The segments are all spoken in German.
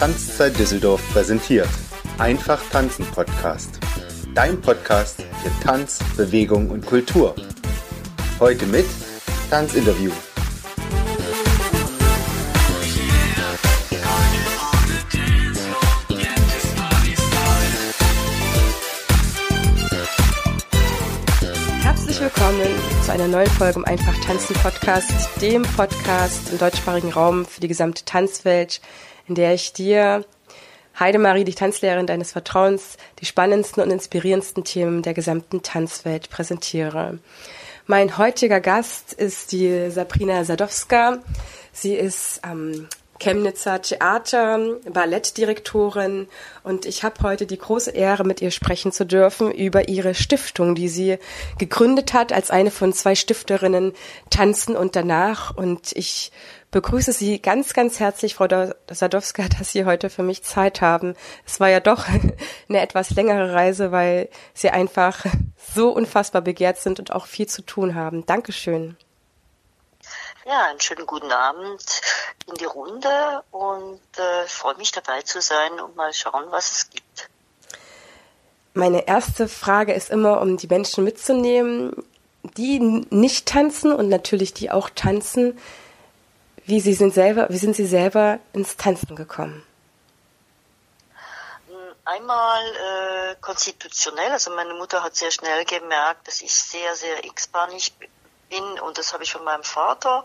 Tanzzeit Düsseldorf präsentiert. Einfach tanzen Podcast. Dein Podcast für Tanz, Bewegung und Kultur. Heute mit Tanzinterview. Herzlich willkommen zu einer neuen Folge im Einfach Tanzen Podcast, dem Podcast im deutschsprachigen Raum für die gesamte Tanzwelt, in der ich dir, Heidemarie, die Tanzlehrerin deines Vertrauens, die spannendsten und inspirierendsten Themen der gesamten Tanzwelt präsentiere. Mein heutiger Gast ist die Sabrina Sadowska. Sie ist am Chemnitzer Theater, Ballettdirektorin und ich habe heute die große Ehre, mit ihr sprechen zu dürfen über ihre Stiftung, die sie gegründet hat als eine von zwei Stifterinnen Tanzen und danach und ich begrüße Sie ganz, ganz herzlich, Frau Sadowska, dass Sie heute für mich Zeit haben. Es war ja doch eine etwas längere Reise, weil Sie einfach so unfassbar begehrt sind und auch viel zu tun haben. Dankeschön. Ja, einen schönen guten Abend in die Runde und äh, freue mich dabei zu sein und mal schauen, was es gibt. Meine erste Frage ist immer, um die Menschen mitzunehmen, die nicht tanzen und natürlich die auch tanzen. Wie sie sind selber, wie sind Sie selber ins Tanzen gekommen? Einmal äh, konstitutionell, also meine Mutter hat sehr schnell gemerkt, dass ich sehr, sehr x-bahnig bin und das habe ich von meinem Vater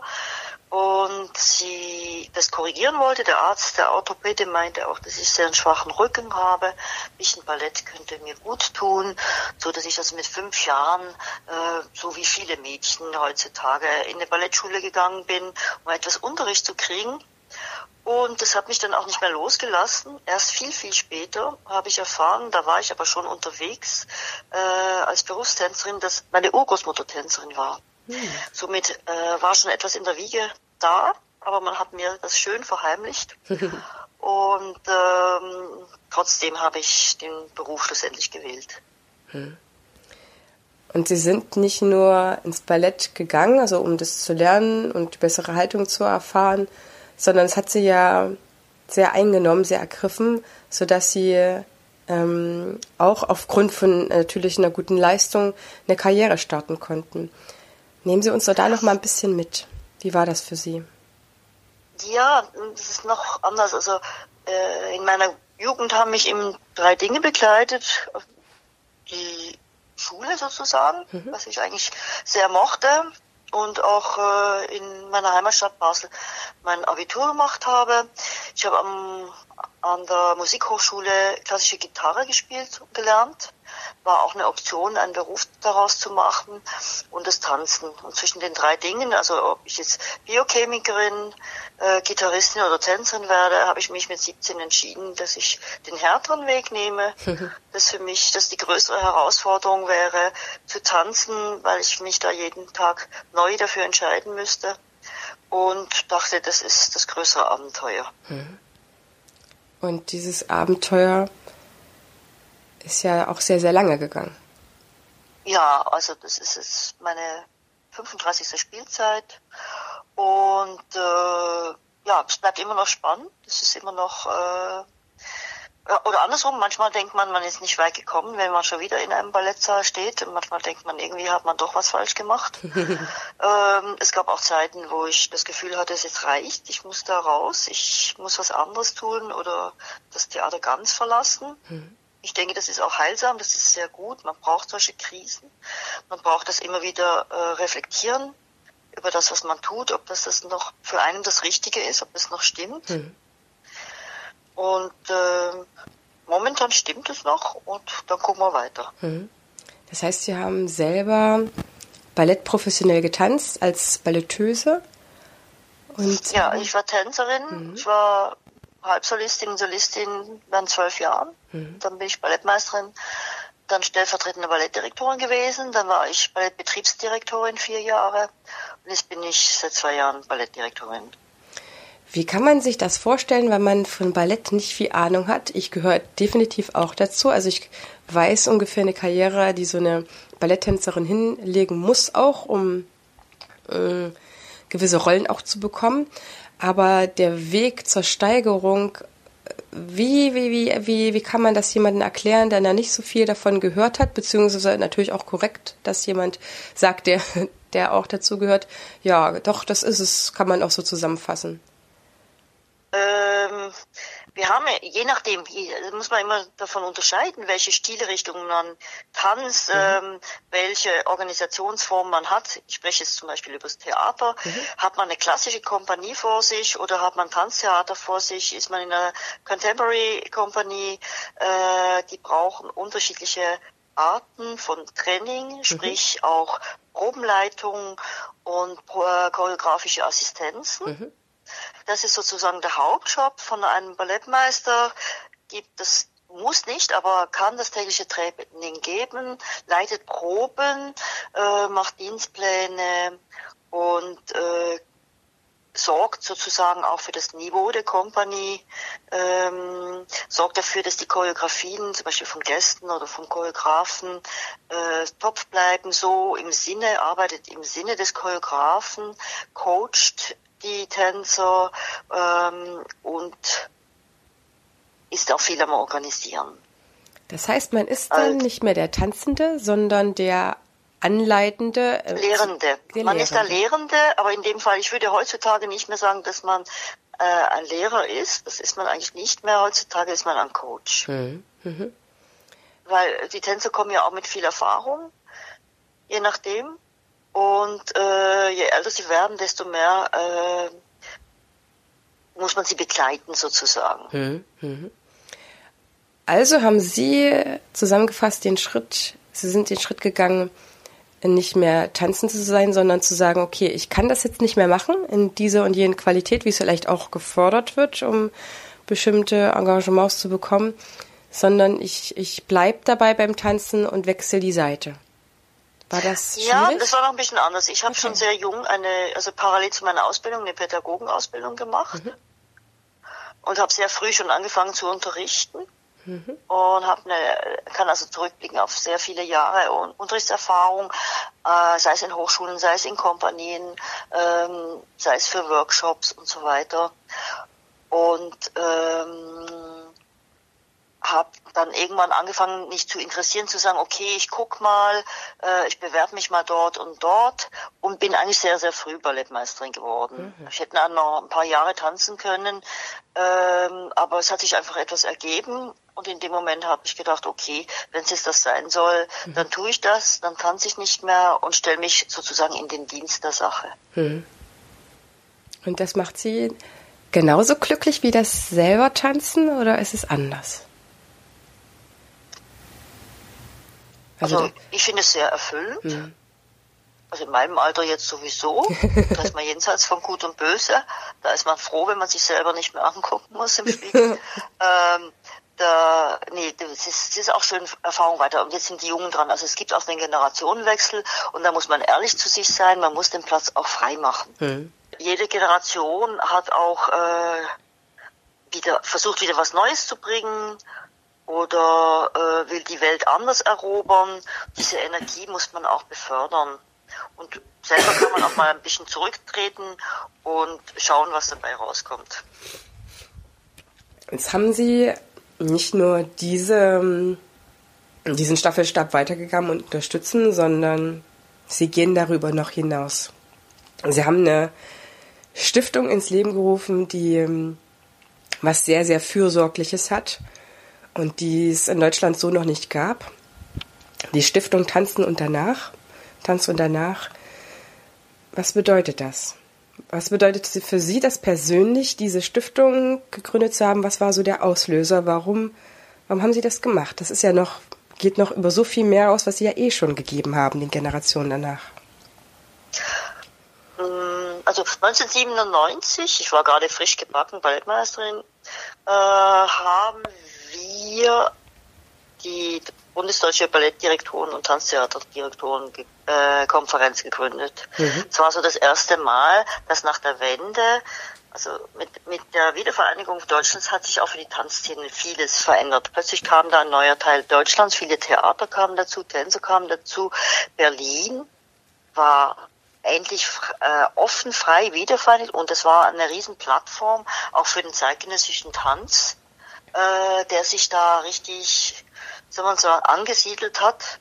und sie das korrigieren wollte. Der Arzt, der Orthopäde meinte auch, dass ich sehr einen schwachen Rücken habe. Ein bisschen Ballett könnte mir gut tun, so dass ich also mit fünf Jahren, äh, so wie viele Mädchen heutzutage, in eine Ballettschule gegangen bin, um etwas Unterricht zu kriegen. Und das hat mich dann auch nicht mehr losgelassen. Erst viel, viel später habe ich erfahren, da war ich aber schon unterwegs äh, als Berufstänzerin, dass meine Urgroßmutter Tänzerin war. Hm. Somit äh, war schon etwas in der Wiege da, aber man hat mir das schön verheimlicht. Und ähm, trotzdem habe ich den Beruf schlussendlich gewählt. Hm. Und Sie sind nicht nur ins Ballett gegangen, also um das zu lernen und die bessere Haltung zu erfahren, sondern es hat Sie ja sehr eingenommen, sehr ergriffen, sodass Sie ähm, auch aufgrund von natürlich einer guten Leistung eine Karriere starten konnten. Nehmen Sie uns doch da noch mal ein bisschen mit. Wie war das für Sie? Ja, das ist noch anders. Also äh, in meiner Jugend haben mich eben drei Dinge begleitet. Die Schule sozusagen, mhm. was ich eigentlich sehr mochte und auch äh, in meiner Heimatstadt Basel mein Abitur gemacht habe. Ich habe am, an der Musikhochschule klassische Gitarre gespielt und gelernt war auch eine Option, einen Beruf daraus zu machen und das Tanzen. Und zwischen den drei Dingen, also ob ich jetzt Biochemikerin, äh, Gitarristin oder Tänzerin werde, habe ich mich mit 17 entschieden, dass ich den härteren Weg nehme. dass für mich das die größere Herausforderung wäre, zu tanzen, weil ich mich da jeden Tag neu dafür entscheiden müsste. Und dachte, das ist das größere Abenteuer. Und dieses Abenteuer ist ja auch sehr, sehr lange gegangen. Ja, also das ist jetzt meine 35. Spielzeit und äh, ja, es bleibt immer noch spannend. Es ist immer noch äh, oder andersrum, manchmal denkt man, man ist nicht weit gekommen, wenn man schon wieder in einem Ballettsaal steht. Und manchmal denkt man, irgendwie hat man doch was falsch gemacht. ähm, es gab auch Zeiten, wo ich das Gefühl hatte, es jetzt reicht, ich muss da raus, ich muss was anderes tun oder das Theater ganz verlassen. Mhm. Ich denke, das ist auch heilsam, das ist sehr gut. Man braucht solche Krisen. Man braucht das immer wieder äh, reflektieren über das, was man tut, ob das, das noch für einen das Richtige ist, ob es noch stimmt. Mhm. Und äh, momentan stimmt es noch und dann gucken wir weiter. Mhm. Das heißt, Sie haben selber Ballett professionell getanzt als Balletteuse? Und ja, ich war Tänzerin. Mhm. Ich war Halbsolistin Solistin während zwölf Jahren. Mhm. Dann bin ich Ballettmeisterin, dann stellvertretende Ballettdirektorin gewesen. Dann war ich Ballettbetriebsdirektorin vier Jahre. Und jetzt bin ich seit zwei Jahren Ballettdirektorin. Wie kann man sich das vorstellen, wenn man von Ballett nicht viel Ahnung hat? Ich gehöre definitiv auch dazu. Also ich weiß ungefähr eine Karriere, die so eine Balletttänzerin hinlegen muss, auch um äh, gewisse Rollen auch zu bekommen. Aber der Weg zur Steigerung wie, wie, wie, wie, wie kann man das jemandem erklären, der da nicht so viel davon gehört hat, beziehungsweise natürlich auch korrekt, dass jemand sagt, der, der auch dazu gehört, ja, doch, das ist es, kann man auch so zusammenfassen. Ähm, wir haben je nachdem, muss man immer davon unterscheiden, welche Stilrichtungen man tanzt, mhm. ähm, welche Organisationsform man hat. Ich spreche jetzt zum Beispiel über das Theater. Mhm. Hat man eine klassische Kompanie vor sich oder hat man Tanztheater vor sich? Ist man in einer Contemporary Company? Äh, die brauchen unterschiedliche Arten von Training, mhm. sprich mhm. auch Probenleitung und äh, choreografische Assistenzen. Das ist sozusagen der Hauptjob von einem Ballettmeister. Gibt es muss nicht, aber kann das tägliche Training geben, leitet Proben, äh, macht Dienstpläne und äh, sorgt sozusagen auch für das Niveau der Kompanie, ähm, sorgt dafür, dass die Choreografien zum Beispiel von Gästen oder vom Choreografen äh, top bleiben, so im Sinne, arbeitet im Sinne des Choreografen, coacht die Tänzer ähm, und ist auch viel am Organisieren. Das heißt, man ist dann also, nicht mehr der Tanzende, sondern der Anleitende. Äh, Lehrende. Man Lehrende. ist der Lehrende, aber in dem Fall, ich würde heutzutage nicht mehr sagen, dass man äh, ein Lehrer ist. Das ist man eigentlich nicht mehr. Heutzutage ist man ein Coach. Mhm. Mhm. Weil die Tänzer kommen ja auch mit viel Erfahrung, je nachdem. Und äh, je älter sie werden, desto mehr äh, muss man sie begleiten sozusagen. Mhm, mhm. Also haben Sie zusammengefasst den Schritt, Sie sind den Schritt gegangen, nicht mehr tanzen zu sein, sondern zu sagen, okay, ich kann das jetzt nicht mehr machen in dieser und jenen Qualität, wie es vielleicht auch gefordert wird, um bestimmte Engagements zu bekommen, sondern ich, ich bleib dabei beim Tanzen und wechsle die Seite. War das schwierig? Ja, das war noch ein bisschen anders. Ich habe okay. schon sehr jung eine, also parallel zu meiner Ausbildung, eine Pädagogenausbildung gemacht mhm. und habe sehr früh schon angefangen zu unterrichten mhm. und habe eine, kann also zurückblicken auf sehr viele Jahre Unterrichtserfahrung, äh, sei es in Hochschulen, sei es in Kompanien, ähm, sei es für Workshops und so weiter. Und ähm, habe dann irgendwann angefangen, mich zu interessieren, zu sagen, okay, ich guck mal, äh, ich bewerbe mich mal dort und dort und bin eigentlich sehr, sehr früh Ballettmeisterin geworden. Mhm. Ich hätte noch ein paar Jahre tanzen können, ähm, aber es hat sich einfach etwas ergeben und in dem Moment habe ich gedacht, okay, wenn es jetzt das sein soll, mhm. dann tue ich das, dann tanze ich nicht mehr und stelle mich sozusagen in den Dienst der Sache. Mhm. Und das macht Sie genauso glücklich wie das selber tanzen oder ist es anders? Also, also ich finde es sehr erfüllend. Mhm. Also in meinem Alter jetzt sowieso. da ist man jenseits von Gut und Böse. Da ist man froh, wenn man sich selber nicht mehr angucken muss im Spiegel. ähm, da, nee, das ist, das ist auch schön Erfahrung weiter. Und jetzt sind die Jungen dran. Also es gibt auch den Generationenwechsel und da muss man ehrlich zu sich sein. Man muss den Platz auch frei machen. Mhm. Jede Generation hat auch äh, wieder versucht, wieder was Neues zu bringen oder äh, will die Welt anders erobern. Diese Energie muss man auch befördern. Und selber kann man auch mal ein bisschen zurücktreten und schauen, was dabei rauskommt. Jetzt haben Sie nicht nur diese, diesen Staffelstab weitergegangen und unterstützen, sondern Sie gehen darüber noch hinaus. Sie haben eine Stiftung ins Leben gerufen, die ähm, was sehr, sehr Fürsorgliches hat und die es in Deutschland so noch nicht gab. Die Stiftung Tanzen und danach. Tanz und danach. Was bedeutet das? Was bedeutet für Sie, das persönlich diese Stiftung gegründet zu haben? Was war so der Auslöser? Warum, warum haben Sie das gemacht? Das ist ja noch, geht noch über so viel mehr aus, was Sie ja eh schon gegeben haben, den Generationen danach. Mm, also 1997, ich war gerade frisch gebacken Ballettmeisterin, äh, haben wir die Bundesdeutsche Ballettdirektoren und Tanztheaterdirektoren äh, Konferenz gegründet. Mhm. Es war so das erste Mal, dass nach der Wende, also mit, mit der Wiedervereinigung Deutschlands hat sich auch für die Tanzszene vieles verändert. Plötzlich kam da ein neuer Teil Deutschlands, viele Theater kamen dazu, Tänzer kamen dazu. Berlin war endlich äh, offen, frei wiedervereinigt und es war eine riesen Plattform auch für den zeitgenössischen Tanz äh, der sich da richtig, sagen wir so, angesiedelt hat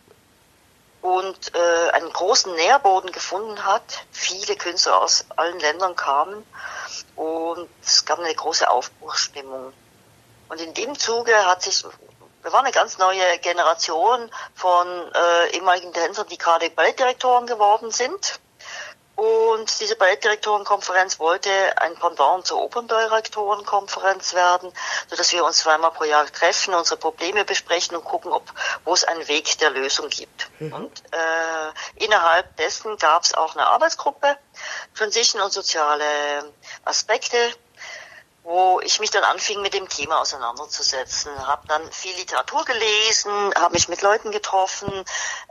und äh, einen großen Nährboden gefunden hat. Viele Künstler aus allen Ländern kamen und es gab eine große Aufbruchsstimmung. Und in dem Zuge hat sich, wir waren eine ganz neue Generation von äh, ehemaligen Tänzern, die gerade Ballettdirektoren geworden sind. Und diese Ballettdirektorenkonferenz wollte ein Pendant zur Operndirektorenkonferenz werden, so dass wir uns zweimal pro Jahr treffen, unsere Probleme besprechen und gucken, ob wo es einen Weg der Lösung gibt. Mhm. Und äh, innerhalb dessen gab es auch eine Arbeitsgruppe, Transition und soziale Aspekte, wo ich mich dann anfing, mit dem Thema auseinanderzusetzen. Habe dann viel Literatur gelesen, habe mich mit Leuten getroffen.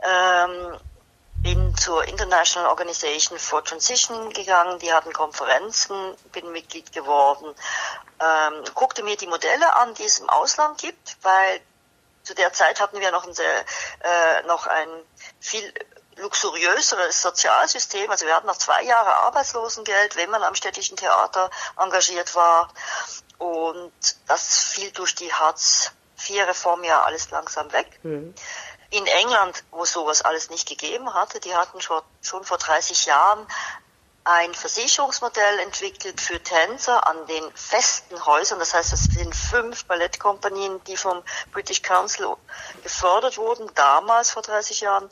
Ähm, bin zur International Organization for Transition gegangen, die hatten Konferenzen, bin Mitglied geworden, ähm, guckte mir die Modelle an, die es im Ausland gibt, weil zu der Zeit hatten wir noch ein, sehr, äh, noch ein viel luxuriöseres Sozialsystem. Also wir hatten noch zwei Jahre Arbeitslosengeld, wenn man am städtischen Theater engagiert war. Und das fiel durch die Hartz-IV-Reform ja alles langsam weg. Mhm in England, wo sowas alles nicht gegeben hatte, die hatten schon, schon vor 30 Jahren ein Versicherungsmodell entwickelt für Tänzer an den festen Häusern. Das heißt, es sind fünf Ballettkompanien, die vom British Council gefördert wurden, damals vor 30 Jahren.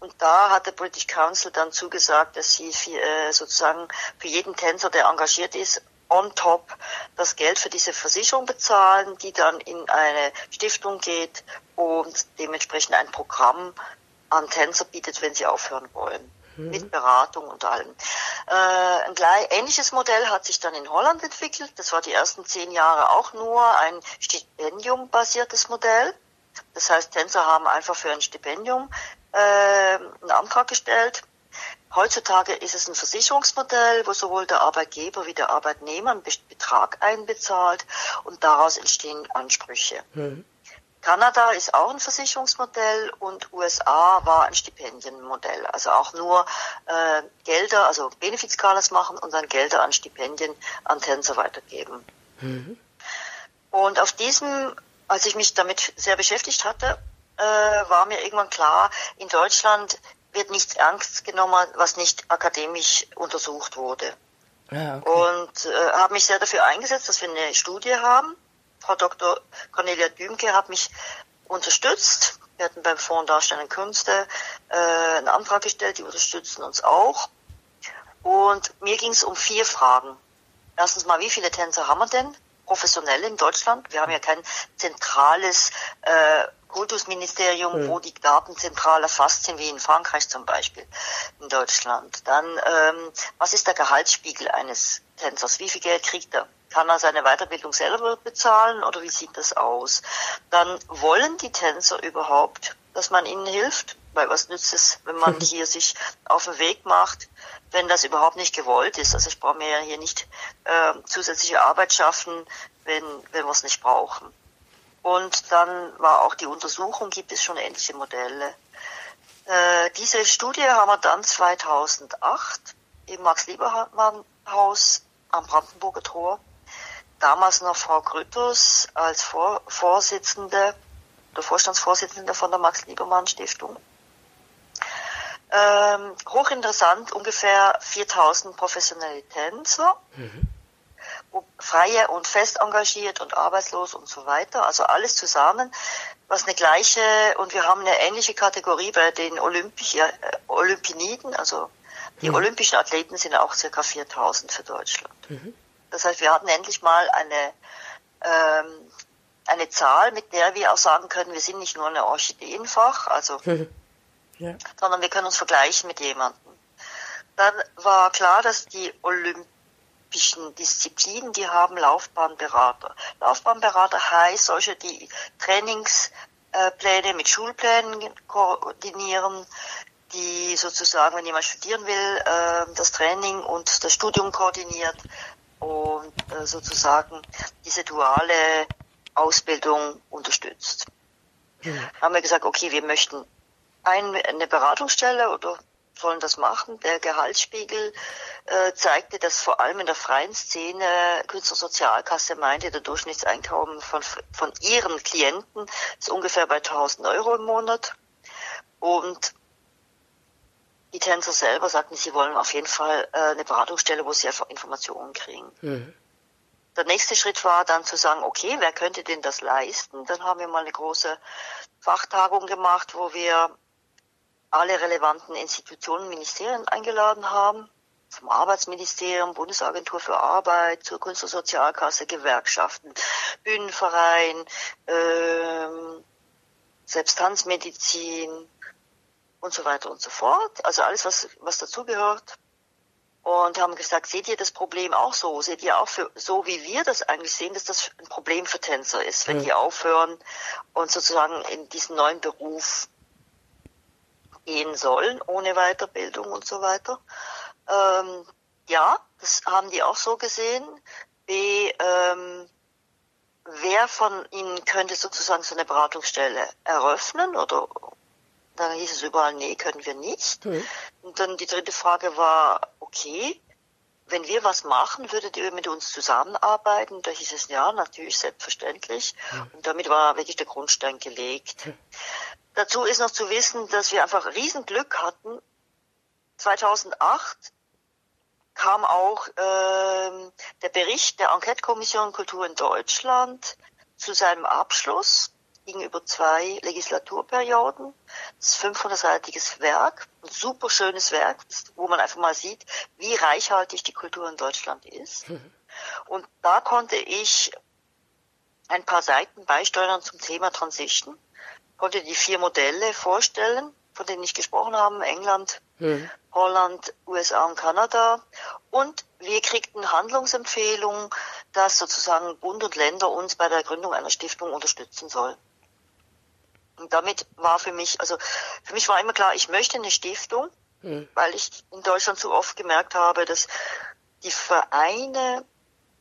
Und da hat der British Council dann zugesagt, dass sie für, äh, sozusagen für jeden Tänzer, der engagiert ist, on top das Geld für diese Versicherung bezahlen, die dann in eine Stiftung geht und dementsprechend ein Programm an Tänzer bietet, wenn sie aufhören wollen. Mhm. Mit Beratung und allem. Äh, ein gleich, ähnliches Modell hat sich dann in Holland entwickelt. Das war die ersten zehn Jahre auch nur ein Stipendium-basiertes Modell. Das heißt, Tänzer haben einfach für ein Stipendium äh, einen Antrag gestellt Heutzutage ist es ein Versicherungsmodell, wo sowohl der Arbeitgeber wie der Arbeitnehmer einen Betrag einbezahlt und daraus entstehen Ansprüche. Mhm. Kanada ist auch ein Versicherungsmodell und USA war ein Stipendienmodell. Also auch nur äh, Gelder, also Benefizskalas machen und dann Gelder an Stipendien an Tänzer weitergeben. Mhm. Und auf diesem, als ich mich damit sehr beschäftigt hatte, äh, war mir irgendwann klar, in Deutschland wird nichts ernst genommen, was nicht akademisch untersucht wurde. Ja, okay. Und äh, habe mich sehr dafür eingesetzt, dass wir eine Studie haben. Frau Dr. Cornelia Dümke hat mich unterstützt. Wir hatten beim Fonds Darstellende Künste äh, einen Antrag gestellt, die unterstützen uns auch. Und mir ging es um vier Fragen. Erstens mal, wie viele Tänzer haben wir denn professionell in Deutschland? Wir haben ja kein zentrales äh, Kultusministerium, mhm. wo die Daten zentral erfasst sind, wie in Frankreich zum Beispiel, in Deutschland. Dann, ähm, was ist der Gehaltsspiegel eines Tänzers? Wie viel Geld kriegt er? Kann er seine Weiterbildung selber bezahlen oder wie sieht das aus? Dann wollen die Tänzer überhaupt, dass man ihnen hilft? Weil was nützt es, wenn man hier sich auf den Weg macht, wenn das überhaupt nicht gewollt ist? Also ich brauche mir ja hier nicht äh, zusätzliche Arbeit schaffen, wenn, wenn wir es nicht brauchen. Und dann war auch die Untersuchung, gibt es schon ähnliche Modelle. Äh, diese Studie haben wir dann 2008 im Max-Liebermann-Haus am Brandenburger Tor. Damals noch Frau Grütters als Vor Vorsitzende oder Vorstandsvorsitzende von der Max-Liebermann-Stiftung. Ähm, hochinteressant, ungefähr 4000 professionelle Tänzer. Mhm freie und fest engagiert und arbeitslos und so weiter. Also alles zusammen, was eine gleiche, und wir haben eine ähnliche Kategorie bei den Olympisch, äh, Olympiniden, also die mhm. olympischen Athleten sind auch circa 4000 für Deutschland. Mhm. Das heißt, wir hatten endlich mal eine, ähm, eine Zahl, mit der wir auch sagen können, wir sind nicht nur eine Orchideenfach, also, mhm. Ja. sondern wir können uns vergleichen mit jemandem. Dann war klar, dass die Olymp olympischen Disziplinen, die haben Laufbahnberater. Laufbahnberater heißt solche, die Trainingspläne mit Schulplänen koordinieren, die sozusagen, wenn jemand studieren will, ähm, das Training und das Studium koordiniert und äh, sozusagen diese duale Ausbildung unterstützt. Ja. Haben wir gesagt, okay, wir möchten eine Beratungsstelle oder sollen das machen. Der Gehaltsspiegel äh, zeigte, dass vor allem in der freien Szene Künstlersozialkasse meinte, der Durchschnittseinkommen von, von ihren Klienten ist ungefähr bei 1000 Euro im Monat. Und die Tänzer selber sagten, sie wollen auf jeden Fall äh, eine Beratungsstelle, wo sie einfach Informationen kriegen. Mhm. Der nächste Schritt war dann zu sagen, okay, wer könnte denn das leisten? Dann haben wir mal eine große Fachtagung gemacht, wo wir alle relevanten Institutionen, Ministerien eingeladen haben. Vom Arbeitsministerium, Bundesagentur für Arbeit, zur Künstlersozialkasse, Gewerkschaften, Bühnenverein, ähm, selbst Tanzmedizin und so weiter und so fort. Also alles, was, was dazugehört. Und haben gesagt, seht ihr das Problem auch so? Seht ihr auch für, so, wie wir das eigentlich sehen, dass das ein Problem für Tänzer ist, wenn mhm. die aufhören und sozusagen in diesen neuen Beruf gehen sollen, ohne Weiterbildung und so weiter. Ähm, ja, das haben die auch so gesehen. B, ähm, wer von ihnen könnte sozusagen so eine Beratungsstelle eröffnen oder dann hieß es überall, nee, können wir nicht. Mhm. Und dann die dritte Frage war, okay, wenn wir was machen, würdet ihr mit uns zusammenarbeiten? Da hieß es ja, natürlich, selbstverständlich. Mhm. Und damit war wirklich der Grundstein gelegt. Mhm. Dazu ist noch zu wissen, dass wir einfach Riesenglück hatten. 2008 kam auch äh, der Bericht der Enquete-Kommission Kultur in Deutschland zu seinem Abschluss gegenüber zwei Legislaturperioden. Das ist ein 500-seitiges Werk, ein super schönes Werk, wo man einfach mal sieht, wie reichhaltig die Kultur in Deutschland ist. Mhm. Und da konnte ich ein paar Seiten beisteuern zum Thema Transition konnte die vier Modelle vorstellen, von denen ich gesprochen habe, England, mhm. Holland, USA und Kanada. Und wir kriegten Handlungsempfehlungen, dass sozusagen Bund und Länder uns bei der Gründung einer Stiftung unterstützen sollen. Und damit war für mich, also für mich war immer klar, ich möchte eine Stiftung, mhm. weil ich in Deutschland so oft gemerkt habe, dass die Vereine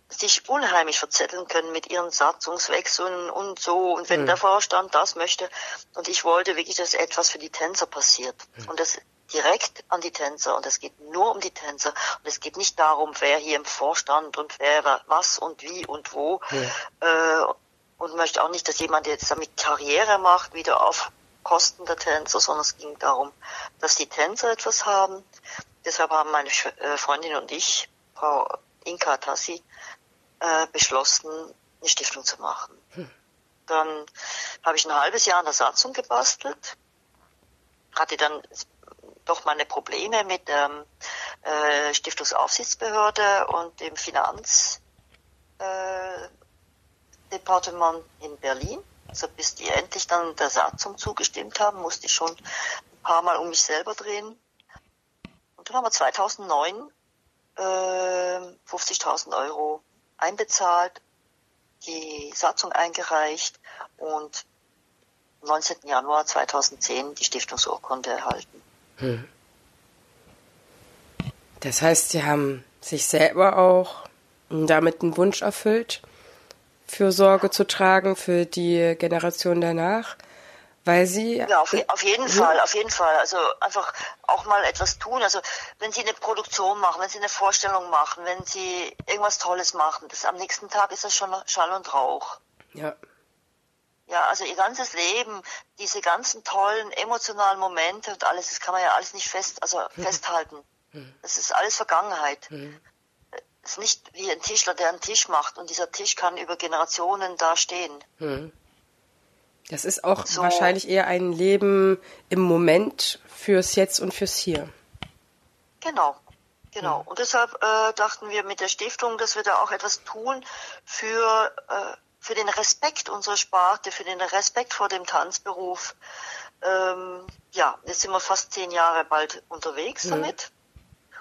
sich unheimlich verzetteln können mit ihren Satzungswechseln und so. Und wenn mhm. der Vorstand das möchte, und ich wollte wirklich, dass etwas für die Tänzer passiert. Mhm. Und das direkt an die Tänzer. Und es geht nur um die Tänzer. Und es geht nicht darum, wer hier im Vorstand und wer was und wie und wo. Mhm. Äh, und möchte auch nicht, dass jemand jetzt damit Karriere macht, wieder auf Kosten der Tänzer, sondern es ging darum, dass die Tänzer etwas haben. Deshalb haben meine äh, Freundin und ich, Frau Inka Tassi, äh, beschlossen, eine Stiftung zu machen. Hm. Dann habe ich ein halbes Jahr an der Satzung gebastelt, hatte dann doch meine Probleme mit der äh, Stiftungsaufsichtsbehörde und dem Finanzdepartement äh, in Berlin. Also bis die endlich dann der Satzung zugestimmt haben, musste ich schon ein paar Mal um mich selber drehen. Und dann haben wir 2009 äh, 50.000 Euro einbezahlt, die Satzung eingereicht und 19. Januar 2010 die Stiftungsurkunde erhalten. Hm. Das heißt, Sie haben sich selber auch damit einen Wunsch erfüllt, für Sorge zu tragen für die Generation danach weil sie ja auf, auf jeden Fall, auf jeden Fall. Also einfach auch mal etwas tun. Also wenn sie eine Produktion machen, wenn sie eine Vorstellung machen, wenn sie irgendwas Tolles machen, das am nächsten Tag ist das schon Schall und Rauch. Ja. Ja, also ihr ganzes Leben, diese ganzen tollen emotionalen Momente und alles, das kann man ja alles nicht fest, also festhalten. Mhm. Das ist alles Vergangenheit. Mhm. Es ist nicht wie ein Tischler, der einen Tisch macht und dieser Tisch kann über Generationen da stehen. Das ist auch so. wahrscheinlich eher ein Leben im Moment fürs Jetzt und fürs Hier. Genau, genau. Und deshalb äh, dachten wir mit der Stiftung, dass wir da auch etwas tun für, äh, für den Respekt unserer Sparte, für den Respekt vor dem Tanzberuf. Ähm, ja, jetzt sind wir fast zehn Jahre bald unterwegs mhm. damit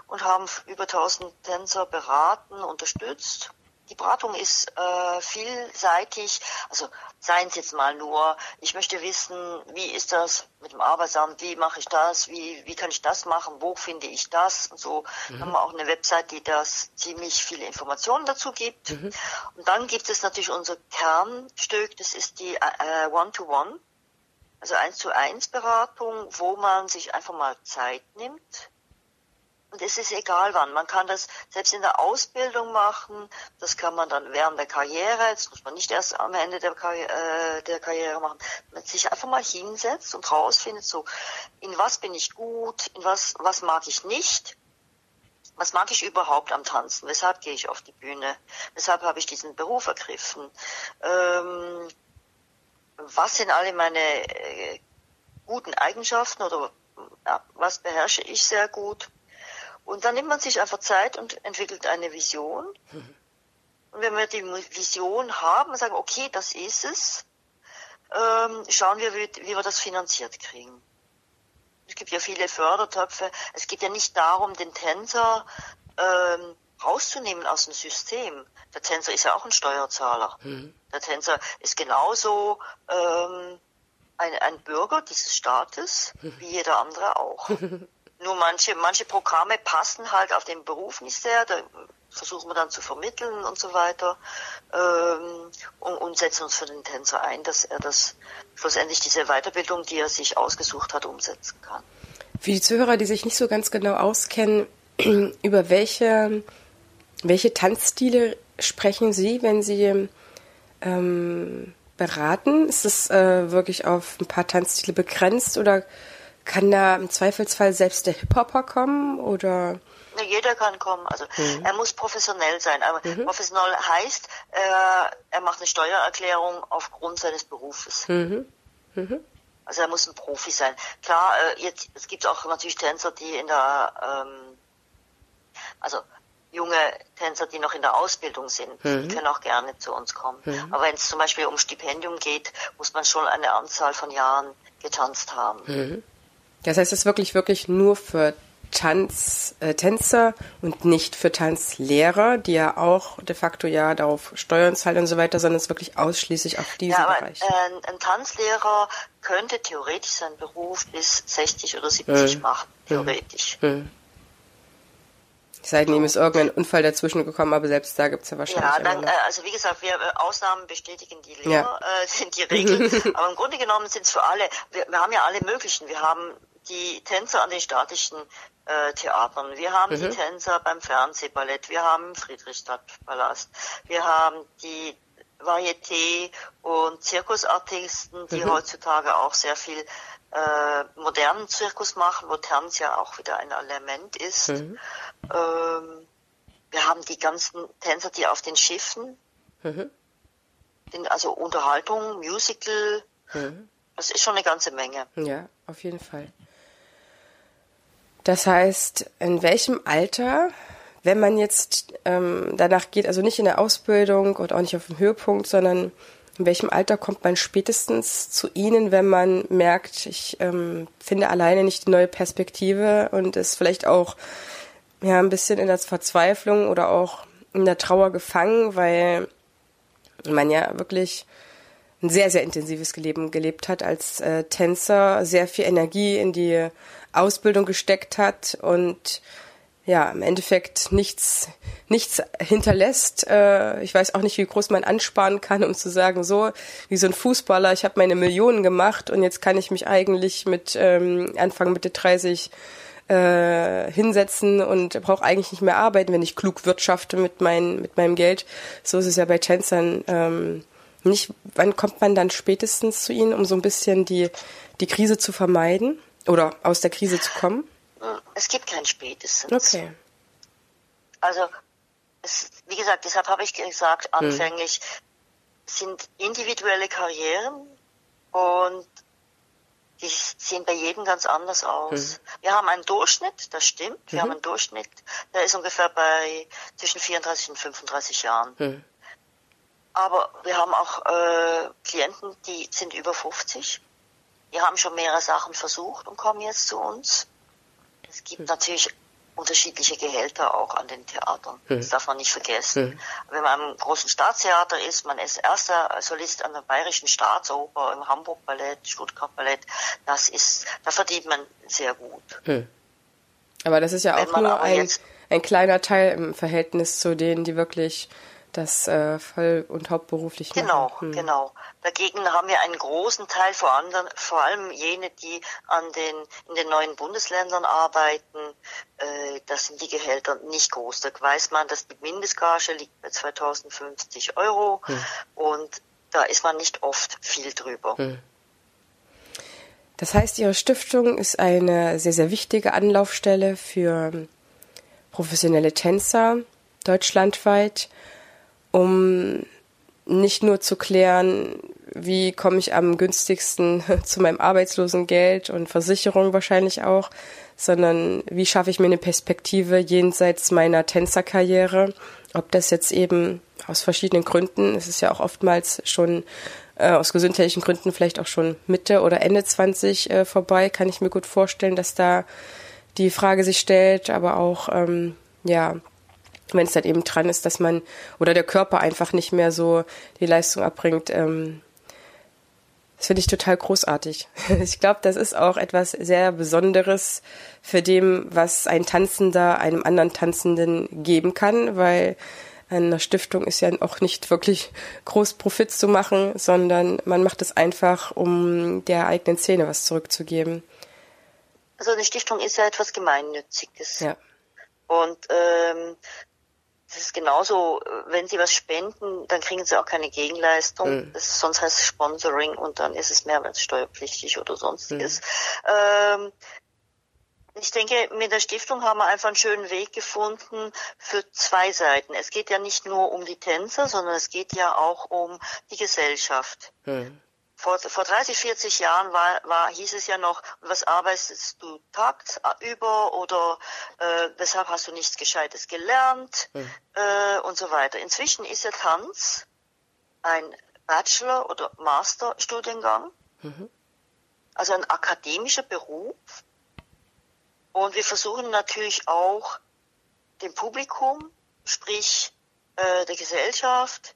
und haben über 1000 Tänzer beraten, unterstützt die Beratung ist äh, vielseitig. Also seien es jetzt mal nur, ich möchte wissen, wie ist das mit dem Arbeitsamt, wie mache ich das, wie, wie kann ich das machen, wo finde ich das und so. Mhm. haben wir auch eine Website, die das ziemlich viele Informationen dazu gibt. Mhm. Und dann gibt es natürlich unser Kernstück, das ist die äh, One-to-One. Also eins zu eins Beratung, wo man sich einfach mal Zeit nimmt. Und es ist egal wann. Man kann das selbst in der Ausbildung machen. Das kann man dann während der Karriere. Das muss man nicht erst am Ende der, Karri äh, der Karriere machen. Man sich einfach mal hinsetzt und rausfindet, so, in was bin ich gut, in was, was mag ich nicht was mag ich überhaupt am Tanzen? Weshalb gehe ich auf die Bühne? Weshalb habe ich diesen Beruf ergriffen? Ähm, was sind alle meine äh, guten Eigenschaften oder ja, was beherrsche ich sehr gut? Und dann nimmt man sich einfach Zeit und entwickelt eine Vision. Und wenn wir die Vision haben und sagen, okay, das ist es, ähm, schauen wir, wie, wie wir das finanziert kriegen. Es gibt ja viele Fördertöpfe. Es geht ja nicht darum, den Tänzer ähm, rauszunehmen aus dem System. Der Tänzer ist ja auch ein Steuerzahler. Mhm. Der Tänzer ist genauso ähm, ein, ein Bürger dieses Staates wie jeder andere auch. Nur manche, manche Programme passen halt auf den Beruf nicht sehr. Da versuchen wir dann zu vermitteln und so weiter ähm, und, und setzen uns für den Tänzer ein, dass er das schlussendlich diese Weiterbildung, die er sich ausgesucht hat, umsetzen kann. Für die Zuhörer, die sich nicht so ganz genau auskennen, über welche, welche Tanzstile sprechen Sie, wenn Sie ähm, beraten? Ist es äh, wirklich auf ein paar Tanzstile begrenzt oder kann da im Zweifelsfall selbst der Hip-Hopper kommen oder? Ne, jeder kann kommen. Also mhm. er muss professionell sein. Aber mhm. professionell heißt, äh, er macht eine Steuererklärung aufgrund seines Berufes. Mhm. mhm. Also er muss ein Profi sein. Klar, äh, jetzt es gibt auch natürlich Tänzer, die in der ähm, also junge Tänzer, die noch in der Ausbildung sind, die mhm. können auch gerne zu uns kommen. Mhm. Aber wenn es zum Beispiel um Stipendium geht, muss man schon eine Anzahl von Jahren getanzt haben. Mhm. Das heißt, es ist wirklich, wirklich nur für Tanz, äh, Tänzer und nicht für Tanzlehrer, die ja auch de facto ja darauf Steuern zahlen und so weiter, sondern es ist wirklich ausschließlich auf diesen ja, aber, Bereich. Äh, ein Tanzlehrer könnte theoretisch seinen Beruf bis 60 oder 70 mhm. machen, theoretisch. Seitdem ist irgendein Unfall dazwischen gekommen, aber selbst da gibt es ja wahrscheinlich. Ja, dann, äh, also wie gesagt, wir äh, Ausnahmen bestätigen die Lehrer, ja. äh, die Regeln. aber im Grunde genommen sind es für alle. Wir, wir haben ja alle möglichen. Wir haben die Tänzer an den staatlichen äh, Theatern. Wir haben mhm. die Tänzer beim Fernsehballett. Wir haben Friedrichstadtpalast. Wir haben die Varieté und Zirkusartisten, die mhm. heutzutage auch sehr viel äh, modernen Zirkus machen, wo Tanz ja auch wieder ein Element ist. Mhm. Ähm, wir haben die ganzen Tänzer, die auf den Schiffen, mhm. den, also Unterhaltung, Musical, mhm. das ist schon eine ganze Menge. Ja, auf jeden Fall. Das heißt, in welchem Alter, wenn man jetzt ähm, danach geht, also nicht in der Ausbildung und auch nicht auf dem Höhepunkt, sondern in welchem Alter kommt man spätestens zu Ihnen, wenn man merkt, ich ähm, finde alleine nicht die neue Perspektive und ist vielleicht auch ja ein bisschen in der Verzweiflung oder auch in der Trauer gefangen, weil man ja wirklich ein sehr, sehr intensives Leben gelebt hat als äh, Tänzer, sehr viel Energie in die Ausbildung gesteckt hat und ja, im Endeffekt nichts, nichts hinterlässt. Äh, ich weiß auch nicht, wie groß man ansparen kann, um zu sagen, so wie so ein Fußballer, ich habe meine Millionen gemacht und jetzt kann ich mich eigentlich mit ähm, Anfang Mitte 30 äh, hinsetzen und brauche eigentlich nicht mehr arbeiten, wenn ich klug wirtschafte mit, mein, mit meinem Geld. So ist es ja bei Tänzern ähm, nicht. Wann kommt man dann spätestens zu ihnen, um so ein bisschen die, die Krise zu vermeiden? Oder aus der Krise zu kommen? Es gibt kein spätestens. Okay. Also, es, wie gesagt, deshalb habe ich gesagt, hm. anfänglich hm. sind individuelle Karrieren und die sehen bei jedem ganz anders aus. Hm. Wir haben einen Durchschnitt, das stimmt. Wir mhm. haben einen Durchschnitt, der ist ungefähr bei zwischen 34 und 35 Jahren. Hm. Aber wir haben auch äh, Klienten, die sind über 50 die haben schon mehrere Sachen versucht und kommen jetzt zu uns. Es gibt natürlich unterschiedliche Gehälter auch an den Theatern. Das darf man nicht vergessen. Wenn man am großen Staatstheater ist, man ist erster Solist an der Bayerischen Staatsoper, im Hamburg Ballett, Stuttgart Ballett, das ist, da verdient man sehr gut. Aber das ist ja auch nur ein, ein kleiner Teil im Verhältnis zu denen, die wirklich das äh, voll und hauptberuflich Genau, hm. genau. Dagegen haben wir einen großen Teil, vor, anderen, vor allem jene, die an den, in den neuen Bundesländern arbeiten, äh, das sind die Gehälter nicht groß. Da weiß man, dass die Mindestgage liegt bei 2050 Euro hm. und da ist man nicht oft viel drüber. Hm. Das heißt, Ihre Stiftung ist eine sehr, sehr wichtige Anlaufstelle für professionelle Tänzer deutschlandweit, um nicht nur zu klären, wie komme ich am günstigsten zu meinem Arbeitslosengeld und Versicherung wahrscheinlich auch, sondern wie schaffe ich mir eine Perspektive jenseits meiner Tänzerkarriere, ob das jetzt eben aus verschiedenen Gründen, es ist ja auch oftmals schon äh, aus gesundheitlichen Gründen vielleicht auch schon Mitte oder Ende 20 äh, vorbei, kann ich mir gut vorstellen, dass da die Frage sich stellt, aber auch, ähm, ja, wenn es dann eben dran ist, dass man oder der Körper einfach nicht mehr so die Leistung abbringt. Ähm, das finde ich total großartig. Ich glaube, das ist auch etwas sehr Besonderes für dem, was ein Tanzender einem anderen Tanzenden geben kann, weil einer Stiftung ist ja auch nicht wirklich groß Profit zu machen, sondern man macht es einfach, um der eigenen Szene was zurückzugeben. Also eine Stiftung ist ja etwas Gemeinnütziges. Ja. Und ähm, das ist genauso, wenn Sie was spenden, dann kriegen Sie auch keine Gegenleistung. Mhm. Das, sonst heißt es Sponsoring und dann ist es mehrwertsteuerpflichtig oder sonstiges. Mhm. Ähm, ich denke, mit der Stiftung haben wir einfach einen schönen Weg gefunden für zwei Seiten. Es geht ja nicht nur um die Tänzer, sondern es geht ja auch um die Gesellschaft. Mhm. Vor, vor 30, 40 Jahren war, war, hieß es ja noch, was arbeitest du tagsüber oder äh, weshalb hast du nichts Gescheites gelernt mhm. äh, und so weiter. Inzwischen ist ja Tanz ein Bachelor- oder Masterstudiengang, mhm. also ein akademischer Beruf, und wir versuchen natürlich auch dem Publikum, sprich äh, der Gesellschaft,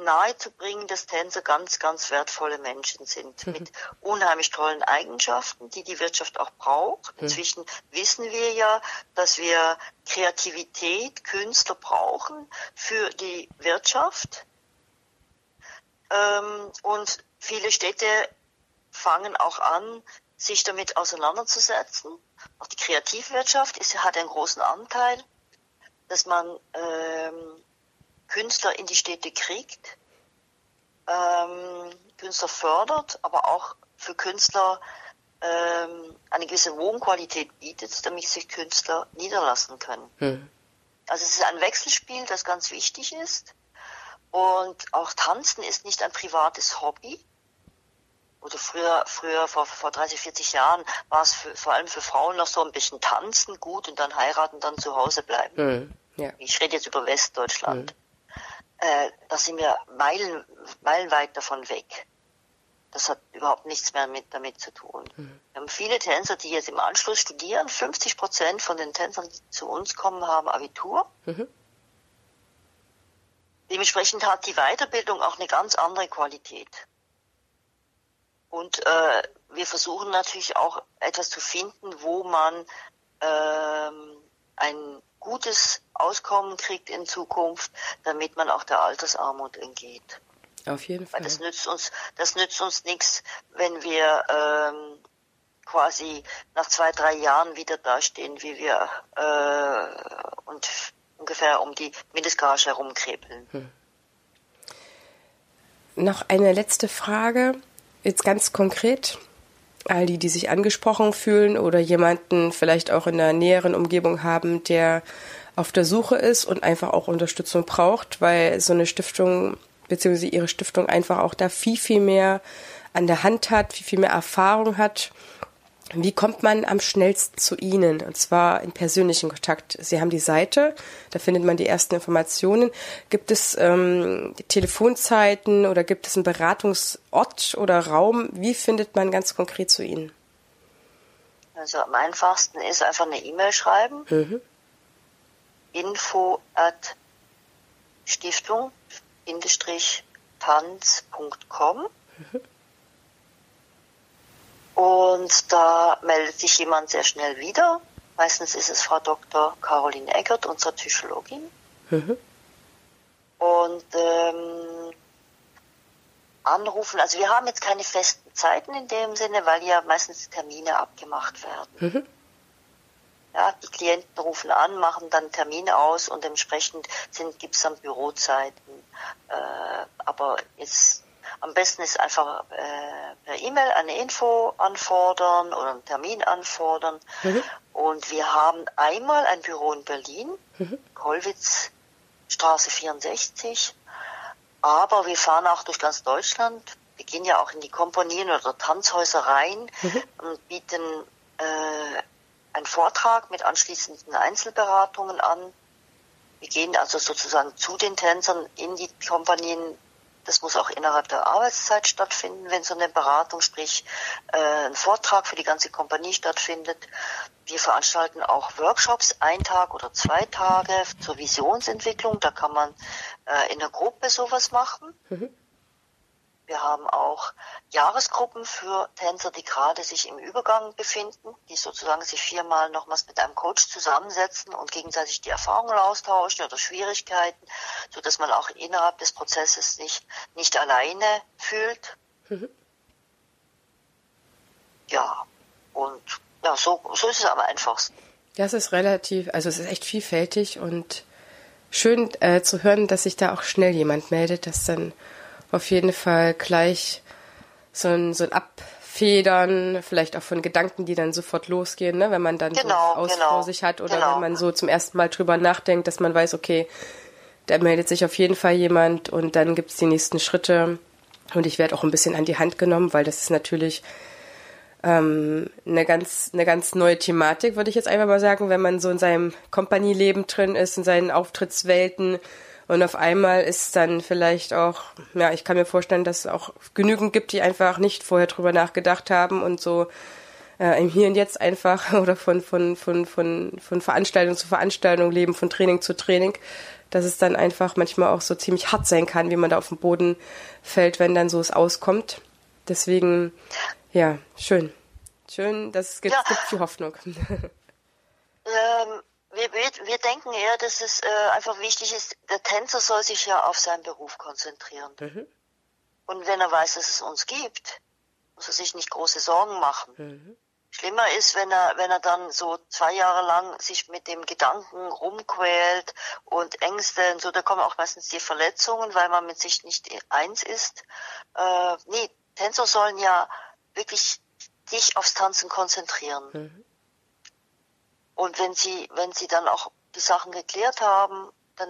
nahezubringen, dass Tänzer ganz, ganz wertvolle Menschen sind mhm. mit unheimlich tollen Eigenschaften, die die Wirtschaft auch braucht. Mhm. Inzwischen wissen wir ja, dass wir Kreativität, Künstler brauchen für die Wirtschaft. Ähm, und viele Städte fangen auch an, sich damit auseinanderzusetzen. Auch die Kreativwirtschaft ist, hat einen großen Anteil, dass man ähm, Künstler in die Städte kriegt, ähm, Künstler fördert, aber auch für Künstler ähm, eine gewisse Wohnqualität bietet, damit sich Künstler niederlassen können. Hm. Also es ist ein Wechselspiel, das ganz wichtig ist. Und auch Tanzen ist nicht ein privates Hobby, oder früher, früher vor, vor 30, 40 Jahren war es für, vor allem für Frauen noch so ein bisschen tanzen gut und dann heiraten, dann zu Hause bleiben. Mhm, ja. Ich rede jetzt über Westdeutschland. Mhm. Äh, da sind wir Meilen, meilenweit davon weg. Das hat überhaupt nichts mehr mit, damit zu tun. Mhm. Wir haben viele Tänzer, die jetzt im Anschluss studieren. 50 Prozent von den Tänzern, die zu uns kommen, haben Abitur. Mhm. Dementsprechend hat die Weiterbildung auch eine ganz andere Qualität. Und äh, wir versuchen natürlich auch etwas zu finden, wo man ähm, ein gutes Auskommen kriegt in Zukunft, damit man auch der Altersarmut entgeht. Auf jeden Fall. Weil das nützt uns, das nützt uns nichts, wenn wir ähm, quasi nach zwei, drei Jahren wieder dastehen, wie wir äh, und ungefähr um die Mindestgage herumkrepeln. Hm. Noch eine letzte Frage. Jetzt ganz konkret, all die, die sich angesprochen fühlen oder jemanden vielleicht auch in der näheren Umgebung haben, der auf der Suche ist und einfach auch Unterstützung braucht, weil so eine Stiftung beziehungsweise ihre Stiftung einfach auch da viel, viel mehr an der Hand hat, viel, viel mehr Erfahrung hat wie kommt man am schnellsten zu Ihnen? Und zwar in persönlichen Kontakt. Sie haben die Seite, da findet man die ersten Informationen. Gibt es ähm, Telefonzeiten oder gibt es einen Beratungsort oder Raum? Wie findet man ganz konkret zu Ihnen? Also am einfachsten ist einfach eine E-Mail schreiben. Mhm. Info at Stiftung-tanz.com. Mhm. Und da meldet sich jemand sehr schnell wieder. Meistens ist es Frau Dr. Caroline Eckert, unsere Psychologin. Mhm. Und ähm, anrufen, also wir haben jetzt keine festen Zeiten in dem Sinne, weil ja meistens Termine abgemacht werden. Mhm. Ja, die Klienten rufen an, machen dann Termine aus und entsprechend gibt es dann Bürozeiten. Äh, aber jetzt am besten ist einfach äh, per E-Mail eine Info anfordern oder einen Termin anfordern. Mhm. Und wir haben einmal ein Büro in Berlin, mhm. Kollwitz Straße 64. Aber wir fahren auch durch ganz Deutschland. Wir gehen ja auch in die Komponien oder Tanzhäuser rein mhm. und bieten äh, einen Vortrag mit anschließenden Einzelberatungen an. Wir gehen also sozusagen zu den Tänzern in die Kompanien. Das muss auch innerhalb der Arbeitszeit stattfinden, wenn so eine Beratung, sprich äh, ein Vortrag für die ganze Kompanie stattfindet. Wir veranstalten auch Workshops, ein Tag oder zwei Tage zur Visionsentwicklung. Da kann man äh, in der Gruppe sowas machen. Mhm. Wir haben auch Jahresgruppen für Tänzer, die gerade sich im Übergang befinden, die sozusagen sich viermal nochmals mit einem Coach zusammensetzen und gegenseitig die Erfahrungen austauschen oder Schwierigkeiten, so dass man auch innerhalb des Prozesses sich nicht alleine fühlt. Mhm. Ja, und ja, so, so ist es am einfachsten. Ja, es ist relativ, also es ist echt vielfältig und schön äh, zu hören, dass sich da auch schnell jemand meldet, dass dann auf jeden Fall gleich so ein, so ein Abfedern, vielleicht auch von Gedanken, die dann sofort losgehen, ne? wenn man dann genau, so aus genau, vor sich hat oder genau. wenn man so zum ersten Mal drüber nachdenkt, dass man weiß, okay, da meldet sich auf jeden Fall jemand und dann gibt's die nächsten Schritte und ich werde auch ein bisschen an die Hand genommen, weil das ist natürlich ähm, eine ganz eine ganz neue Thematik, würde ich jetzt einfach mal sagen, wenn man so in seinem Kompanieleben drin ist, in seinen Auftrittswelten und auf einmal ist dann vielleicht auch, ja, ich kann mir vorstellen, dass es auch genügend gibt, die einfach nicht vorher drüber nachgedacht haben und so äh, im Hier und Jetzt einfach oder von, von, von, von, von Veranstaltung zu Veranstaltung leben, von Training zu Training, dass es dann einfach manchmal auch so ziemlich hart sein kann, wie man da auf den Boden fällt, wenn dann so es auskommt. Deswegen, ja, schön. Schön, das gibt, ja. gibt viel Hoffnung. Ähm, wir, wir, wir denken eher, dass es äh, einfach wichtig ist, der Tänzer soll sich ja auf seinen Beruf konzentrieren. Mhm. Und wenn er weiß, dass es uns gibt, muss er sich nicht große Sorgen machen. Mhm. Schlimmer ist, wenn er, wenn er dann so zwei Jahre lang sich mit dem Gedanken rumquält und Ängste und so, da kommen auch meistens die Verletzungen, weil man mit sich nicht eins ist. Äh, nee, Tänzer sollen ja wirklich sich aufs Tanzen konzentrieren. Mhm. Und wenn sie, wenn sie dann auch die Sachen geklärt haben, dann,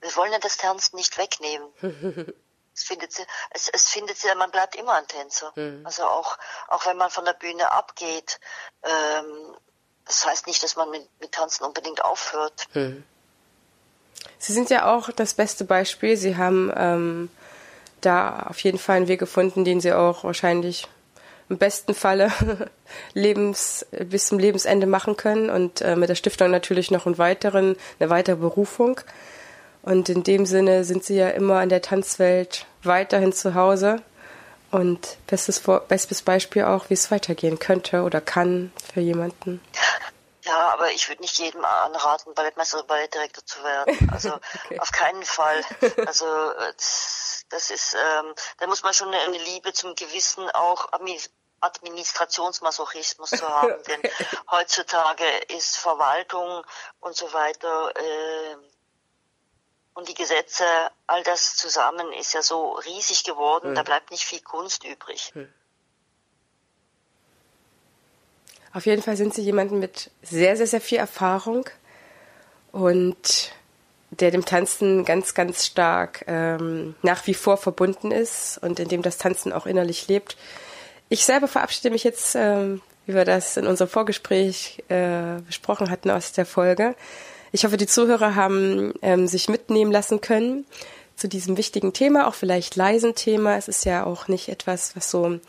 wir wollen ja das Tanzen nicht wegnehmen. es findet sie, es, es findet sie, man bleibt immer ein Tänzer. Mhm. Also auch, auch wenn man von der Bühne abgeht, ähm, das heißt nicht, dass man mit, mit Tanzen unbedingt aufhört. Mhm. Sie sind ja auch das beste Beispiel. Sie haben ähm, da auf jeden Fall einen Weg gefunden, den Sie auch wahrscheinlich im besten Falle Lebens, bis zum Lebensende machen können und äh, mit der Stiftung natürlich noch einen weiteren, eine weitere Berufung. Und in dem Sinne sind sie ja immer in der Tanzwelt weiterhin zu Hause. Und bestes, Vor bestes Beispiel auch, wie es weitergehen könnte oder kann für jemanden. Ja, aber ich würde nicht jedem anraten, Ballettmeister oder Ballettdirektor zu werden. Also okay. auf keinen Fall. Also das ist, ähm, da muss man schon eine Liebe zum Gewissen auch Administrationsmasochismus zu haben, denn heutzutage ist Verwaltung und so weiter äh, und die Gesetze, all das zusammen ist ja so riesig geworden, hm. da bleibt nicht viel Kunst übrig. Hm. Auf jeden Fall sind Sie jemanden mit sehr, sehr, sehr viel Erfahrung und der dem Tanzen ganz, ganz stark ähm, nach wie vor verbunden ist und in dem das Tanzen auch innerlich lebt. Ich selber verabschiede mich jetzt, ähm, wie wir das in unserem Vorgespräch äh, besprochen hatten aus der Folge. Ich hoffe, die Zuhörer haben ähm, sich mitnehmen lassen können zu diesem wichtigen Thema, auch vielleicht leisen Thema. Es ist ja auch nicht etwas, was so,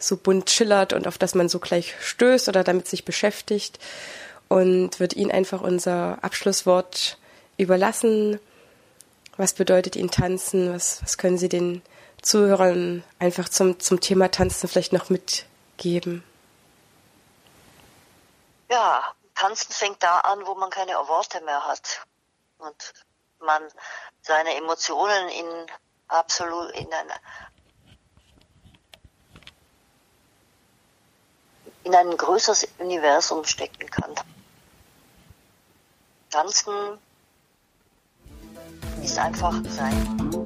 so bunt schillert und auf das man so gleich stößt oder damit sich beschäftigt. Und wird Ihnen einfach unser Abschlusswort überlassen. Was bedeutet Ihnen tanzen? Was, was können Sie den Zuhörern einfach zum, zum Thema Tanzen vielleicht noch mitgeben? Ja, Tanzen fängt da an, wo man keine Worte mehr hat und man seine Emotionen in absolut in ein, in ein größeres Universum stecken kann. Tanzen ist einfach sein.